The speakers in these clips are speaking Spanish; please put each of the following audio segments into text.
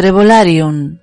Trevolarium.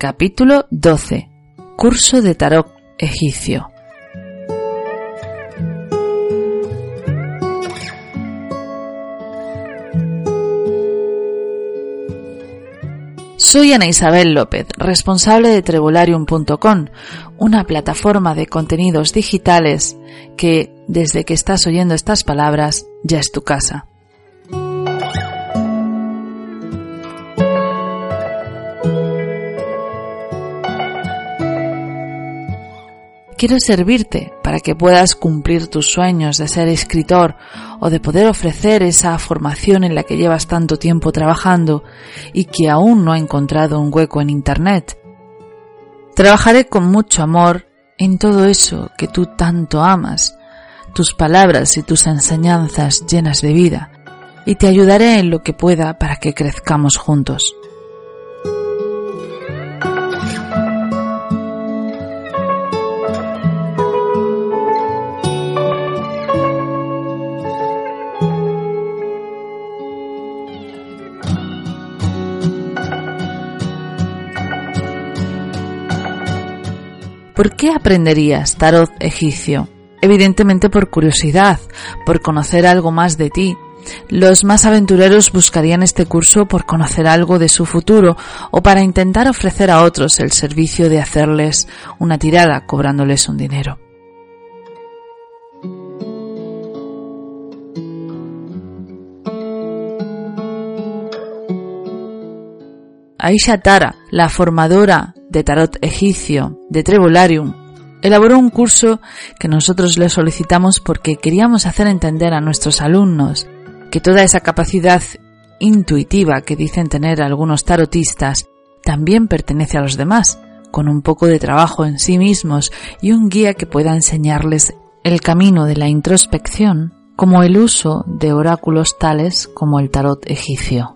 Capítulo 12. Curso de Tarot egipcio. Soy Ana Isabel López, responsable de Trevolarium.com, una plataforma de contenidos digitales que, desde que estás oyendo estas palabras, ya es tu casa. quiero servirte para que puedas cumplir tus sueños de ser escritor o de poder ofrecer esa formación en la que llevas tanto tiempo trabajando y que aún no ha encontrado un hueco en Internet. Trabajaré con mucho amor en todo eso que tú tanto amas, tus palabras y tus enseñanzas llenas de vida, y te ayudaré en lo que pueda para que crezcamos juntos. ¿Por qué aprenderías tarot egipcio? Evidentemente por curiosidad, por conocer algo más de ti. Los más aventureros buscarían este curso por conocer algo de su futuro o para intentar ofrecer a otros el servicio de hacerles una tirada cobrándoles un dinero. Aisha Tara, la formadora de tarot egipcio de Trevolarium, elaboró un curso que nosotros le solicitamos porque queríamos hacer entender a nuestros alumnos que toda esa capacidad intuitiva que dicen tener algunos tarotistas también pertenece a los demás, con un poco de trabajo en sí mismos y un guía que pueda enseñarles el camino de la introspección, como el uso de oráculos tales como el tarot egipcio.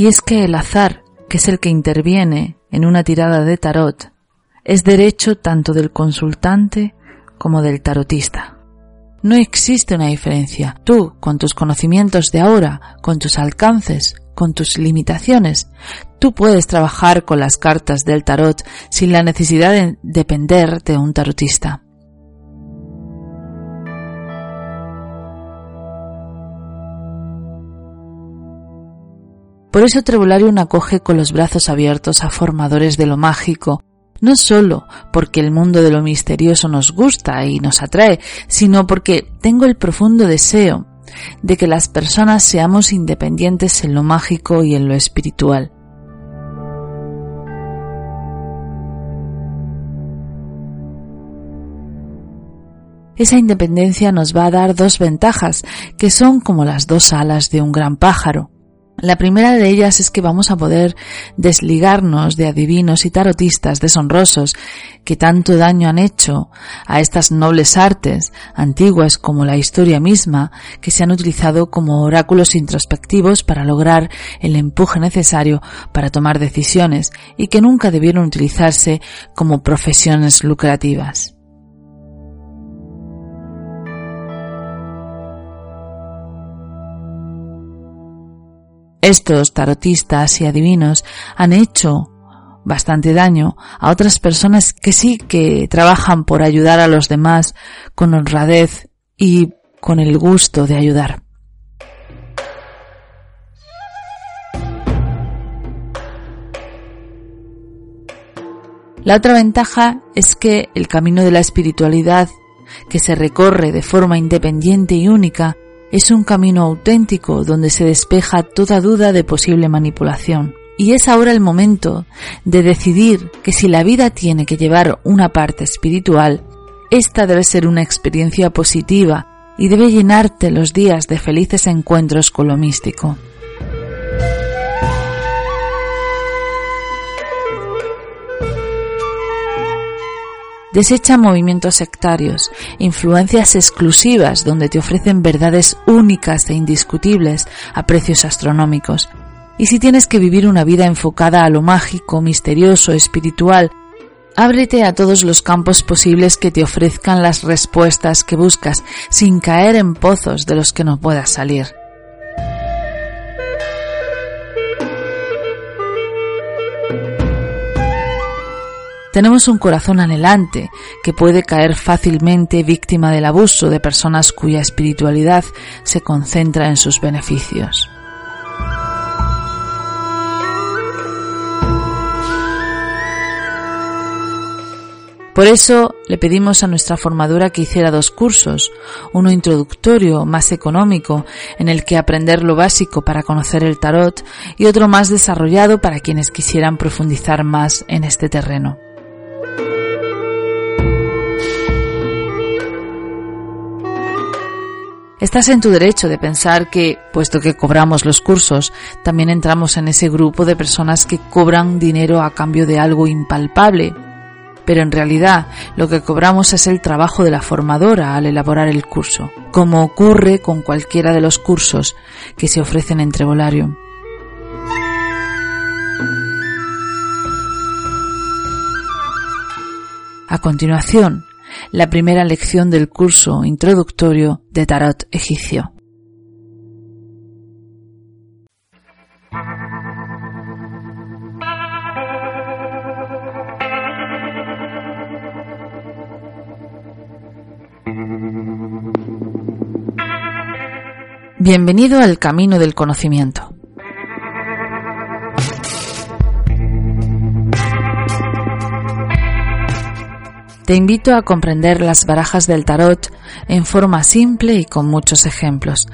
Y es que el azar, que es el que interviene en una tirada de tarot, es derecho tanto del consultante como del tarotista. No existe una diferencia. Tú, con tus conocimientos de ahora, con tus alcances, con tus limitaciones, tú puedes trabajar con las cartas del tarot sin la necesidad de depender de un tarotista. Por eso Trebularium acoge con los brazos abiertos a formadores de lo mágico, no solo porque el mundo de lo misterioso nos gusta y nos atrae, sino porque tengo el profundo deseo de que las personas seamos independientes en lo mágico y en lo espiritual. Esa independencia nos va a dar dos ventajas, que son como las dos alas de un gran pájaro. La primera de ellas es que vamos a poder desligarnos de adivinos y tarotistas deshonrosos que tanto daño han hecho a estas nobles artes, antiguas como la historia misma, que se han utilizado como oráculos introspectivos para lograr el empuje necesario para tomar decisiones y que nunca debieron utilizarse como profesiones lucrativas. Estos tarotistas y adivinos han hecho bastante daño a otras personas que sí que trabajan por ayudar a los demás con honradez y con el gusto de ayudar. La otra ventaja es que el camino de la espiritualidad, que se recorre de forma independiente y única, es un camino auténtico donde se despeja toda duda de posible manipulación. Y es ahora el momento de decidir que si la vida tiene que llevar una parte espiritual, esta debe ser una experiencia positiva y debe llenarte los días de felices encuentros con lo místico. Desecha movimientos sectarios, influencias exclusivas donde te ofrecen verdades únicas e indiscutibles a precios astronómicos. Y si tienes que vivir una vida enfocada a lo mágico, misterioso, espiritual, ábrete a todos los campos posibles que te ofrezcan las respuestas que buscas, sin caer en pozos de los que no puedas salir. Tenemos un corazón anhelante que puede caer fácilmente víctima del abuso de personas cuya espiritualidad se concentra en sus beneficios. Por eso le pedimos a nuestra formadora que hiciera dos cursos, uno introductorio, más económico, en el que aprender lo básico para conocer el tarot, y otro más desarrollado para quienes quisieran profundizar más en este terreno. Estás en tu derecho de pensar que, puesto que cobramos los cursos, también entramos en ese grupo de personas que cobran dinero a cambio de algo impalpable. Pero en realidad lo que cobramos es el trabajo de la formadora al elaborar el curso, como ocurre con cualquiera de los cursos que se ofrecen en Trevolarium. A continuación, la primera lección del curso introductorio de Tarot egipcio. Bienvenido al camino del conocimiento. Te invito a comprender las barajas del tarot en forma simple y con muchos ejemplos.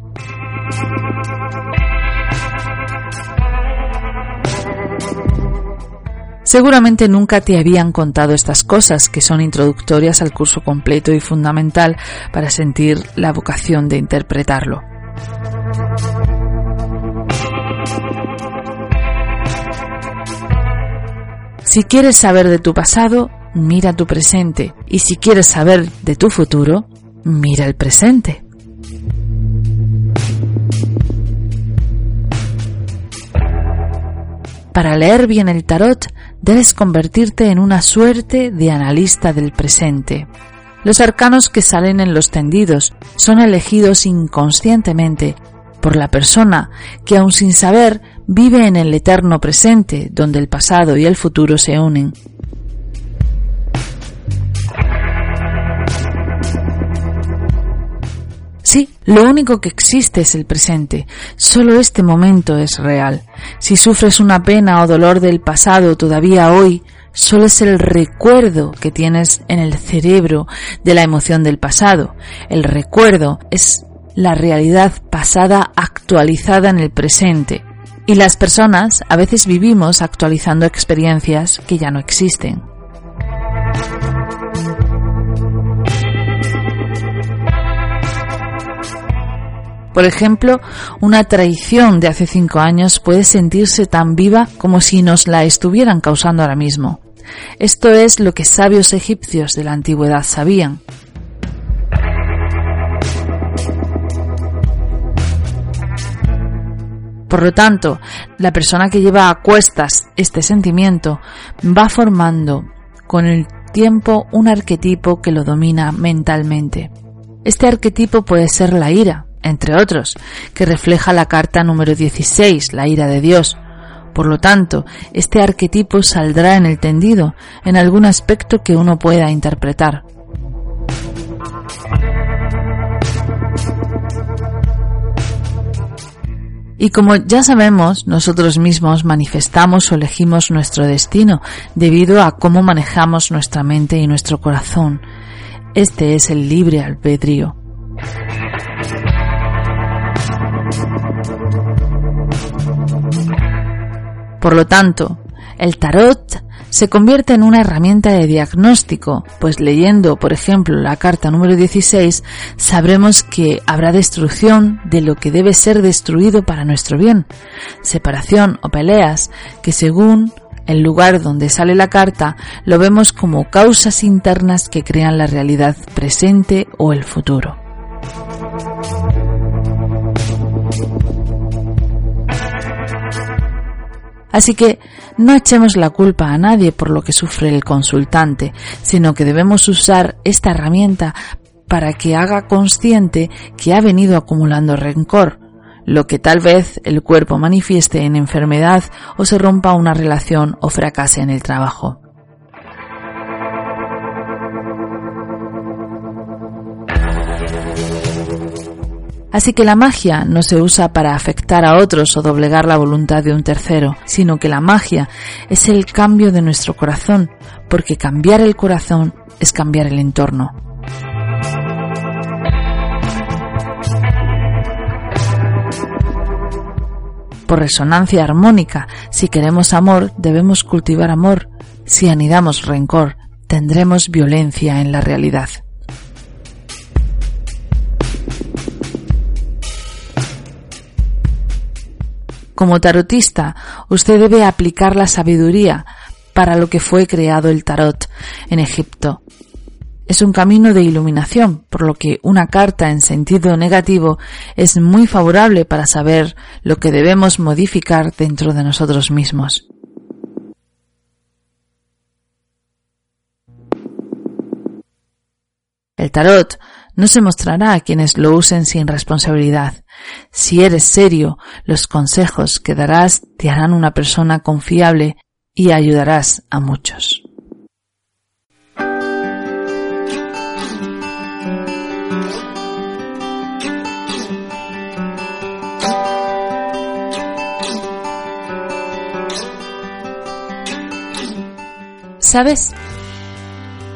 Seguramente nunca te habían contado estas cosas que son introductorias al curso completo y fundamental para sentir la vocación de interpretarlo. Si quieres saber de tu pasado, mira tu presente y si quieres saber de tu futuro, mira el presente. Para leer bien el tarot, debes convertirte en una suerte de analista del presente. Los arcanos que salen en los tendidos son elegidos inconscientemente por la persona que aun sin saber vive en el eterno presente, donde el pasado y el futuro se unen. Lo único que existe es el presente. Solo este momento es real. Si sufres una pena o dolor del pasado todavía hoy, solo es el recuerdo que tienes en el cerebro de la emoción del pasado. El recuerdo es la realidad pasada actualizada en el presente. Y las personas a veces vivimos actualizando experiencias que ya no existen. Por ejemplo, una traición de hace cinco años puede sentirse tan viva como si nos la estuvieran causando ahora mismo. Esto es lo que sabios egipcios de la antigüedad sabían. Por lo tanto, la persona que lleva a cuestas este sentimiento va formando con el tiempo un arquetipo que lo domina mentalmente. Este arquetipo puede ser la ira, entre otros, que refleja la carta número 16, la ira de Dios. Por lo tanto, este arquetipo saldrá en el tendido, en algún aspecto que uno pueda interpretar. Y como ya sabemos, nosotros mismos manifestamos o elegimos nuestro destino debido a cómo manejamos nuestra mente y nuestro corazón. Este es el libre albedrío. Por lo tanto, el tarot se convierte en una herramienta de diagnóstico, pues leyendo, por ejemplo, la carta número 16, sabremos que habrá destrucción de lo que debe ser destruido para nuestro bien, separación o peleas que según el lugar donde sale la carta, lo vemos como causas internas que crean la realidad presente o el futuro. Así que no echemos la culpa a nadie por lo que sufre el consultante, sino que debemos usar esta herramienta para que haga consciente que ha venido acumulando rencor, lo que tal vez el cuerpo manifieste en enfermedad o se rompa una relación o fracase en el trabajo. Así que la magia no se usa para afectar a otros o doblegar la voluntad de un tercero, sino que la magia es el cambio de nuestro corazón, porque cambiar el corazón es cambiar el entorno. Por resonancia armónica, si queremos amor, debemos cultivar amor. Si anidamos rencor, tendremos violencia en la realidad. Como tarotista, usted debe aplicar la sabiduría para lo que fue creado el tarot en Egipto. Es un camino de iluminación, por lo que una carta en sentido negativo es muy favorable para saber lo que debemos modificar dentro de nosotros mismos. El tarot no se mostrará a quienes lo usen sin responsabilidad. Si eres serio, los consejos que darás te harán una persona confiable y ayudarás a muchos. ¿Sabes?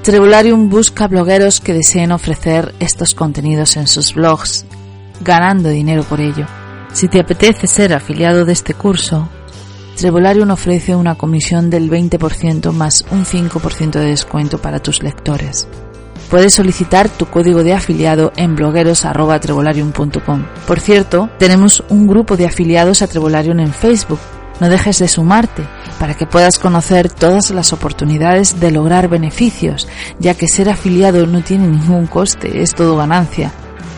Trebularium busca blogueros que deseen ofrecer estos contenidos en sus blogs, ganando dinero por ello. Si te apetece ser afiliado de este curso, Trebularium ofrece una comisión del 20% más un 5% de descuento para tus lectores. Puedes solicitar tu código de afiliado en blogueros.trebolarium.com. Por cierto, tenemos un grupo de afiliados a Trebolarium en Facebook no dejes de sumarte para que puedas conocer todas las oportunidades de lograr beneficios, ya que ser afiliado no tiene ningún coste, es todo ganancia.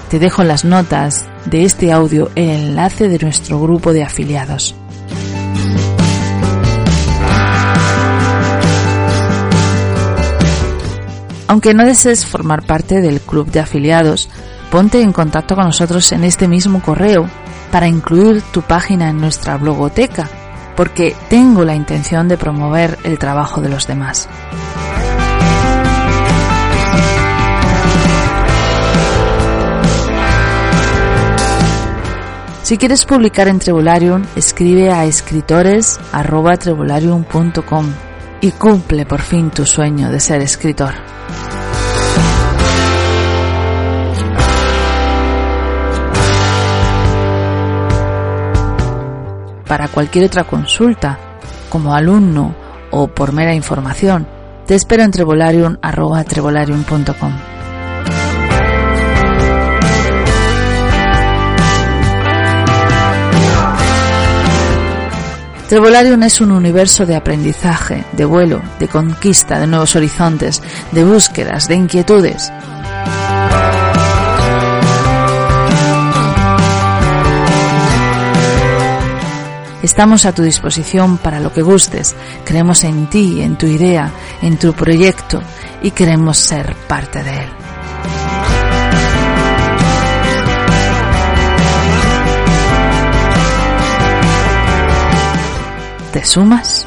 Te dejo en las notas de este audio el enlace de nuestro grupo de afiliados. Aunque no desees formar parte del club de afiliados, ponte en contacto con nosotros en este mismo correo para incluir tu página en nuestra blogoteca porque tengo la intención de promover el trabajo de los demás. Si quieres publicar en Trebularium, escribe a escritores.trebularium.com y cumple por fin tu sueño de ser escritor. Para cualquier otra consulta, como alumno o por mera información, te espero en trevolarium.com. Trevolarium es un universo de aprendizaje, de vuelo, de conquista de nuevos horizontes, de búsquedas, de inquietudes. Estamos a tu disposición para lo que gustes. Creemos en ti, en tu idea, en tu proyecto y queremos ser parte de él. ¿Te sumas?